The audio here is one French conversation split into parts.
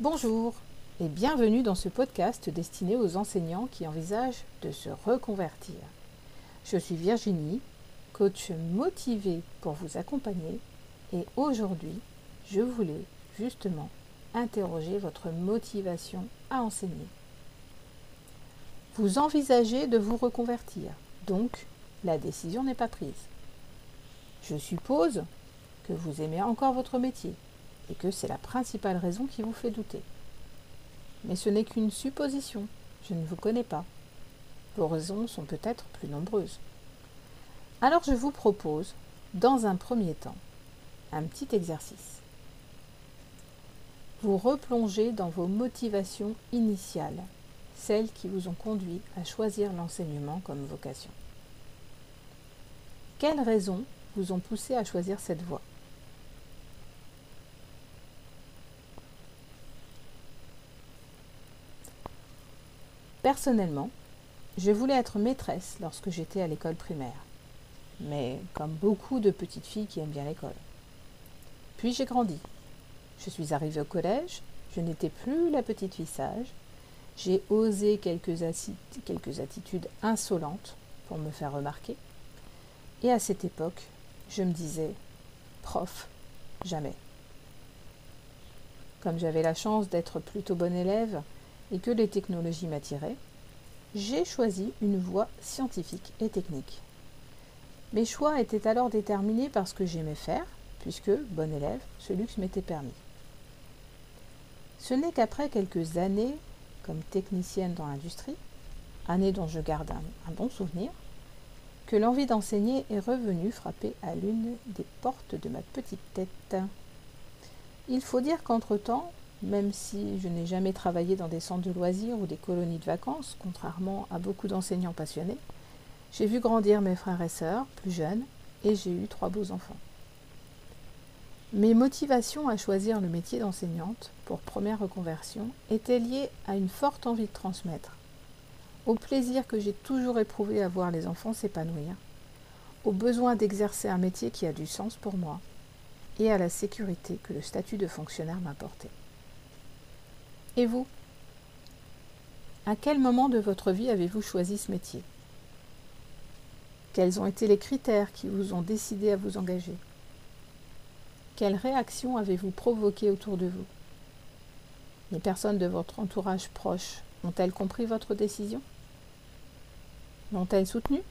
Bonjour et bienvenue dans ce podcast destiné aux enseignants qui envisagent de se reconvertir. Je suis Virginie, coach motivé pour vous accompagner et aujourd'hui, je voulais justement interroger votre motivation à enseigner. Vous envisagez de vous reconvertir, donc la décision n'est pas prise. Je suppose que vous aimez encore votre métier et que c'est la principale raison qui vous fait douter. Mais ce n'est qu'une supposition, je ne vous connais pas. Vos raisons sont peut-être plus nombreuses. Alors je vous propose, dans un premier temps, un petit exercice. Vous replongez dans vos motivations initiales, celles qui vous ont conduit à choisir l'enseignement comme vocation. Quelles raisons vous ont poussé à choisir cette voie? Personnellement, je voulais être maîtresse lorsque j'étais à l'école primaire, mais comme beaucoup de petites filles qui aiment bien l'école. Puis j'ai grandi. Je suis arrivée au collège, je n'étais plus la petite fille sage, j'ai osé quelques, attitudes insolentes pour me faire remarquer, et à cette époque, je me disais, prof, jamais. Comme j'avais la chance d'être plutôt bonne élève, et que les technologies m'attiraient, j'ai choisi une voie scientifique et technique. Mes choix étaient alors déterminés par ce que j'aimais faire, puisque, bon élève, ce luxe m'était permis. Ce n'est qu'après quelques années comme technicienne dans l'industrie, années dont je garde un, un bon souvenir, que l'envie d'enseigner est revenue frapper à l'une des portes de ma petite tête. Il faut dire qu'entre-temps, même si je n'ai jamais travaillé dans des centres de loisirs ou des colonies de vacances, contrairement à beaucoup d'enseignants passionnés, j'ai vu grandir mes frères et sœurs, plus jeunes, et j'ai eu trois beaux enfants. Mes motivations à choisir le métier d'enseignante pour première reconversion étaient liées à une forte envie de transmettre, au plaisir que j'ai toujours éprouvé à voir les enfants s'épanouir, au besoin d'exercer un métier qui a du sens pour moi, et à la sécurité que le statut de fonctionnaire m'apportait. Et vous? À quel moment de votre vie avez-vous choisi ce métier? Quels ont été les critères qui vous ont décidé à vous engager? Quelles réactions avez-vous provoquées autour de vous? Les personnes de votre entourage proche ont-elles compris votre décision? L'ont-elles soutenue?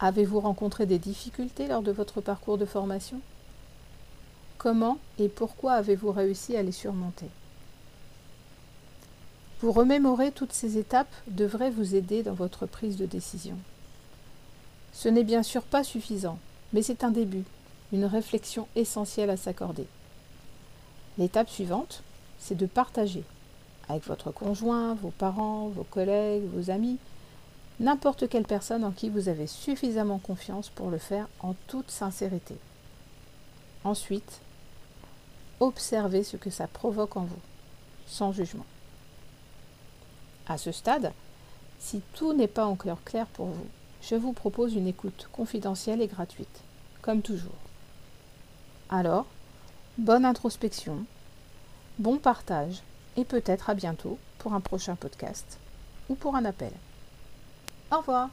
Avez-vous rencontré des difficultés lors de votre parcours de formation? Comment et pourquoi avez-vous réussi à les surmonter? Vous remémorer toutes ces étapes devrait vous aider dans votre prise de décision. Ce n'est bien sûr pas suffisant, mais c'est un début, une réflexion essentielle à s'accorder. L'étape suivante, c'est de partager avec votre conjoint, vos parents, vos collègues, vos amis, n'importe quelle personne en qui vous avez suffisamment confiance pour le faire en toute sincérité. Ensuite, observez ce que ça provoque en vous, sans jugement. À ce stade, si tout n'est pas encore clair pour vous, je vous propose une écoute confidentielle et gratuite, comme toujours. Alors, bonne introspection, bon partage et peut-être à bientôt pour un prochain podcast ou pour un appel. Au revoir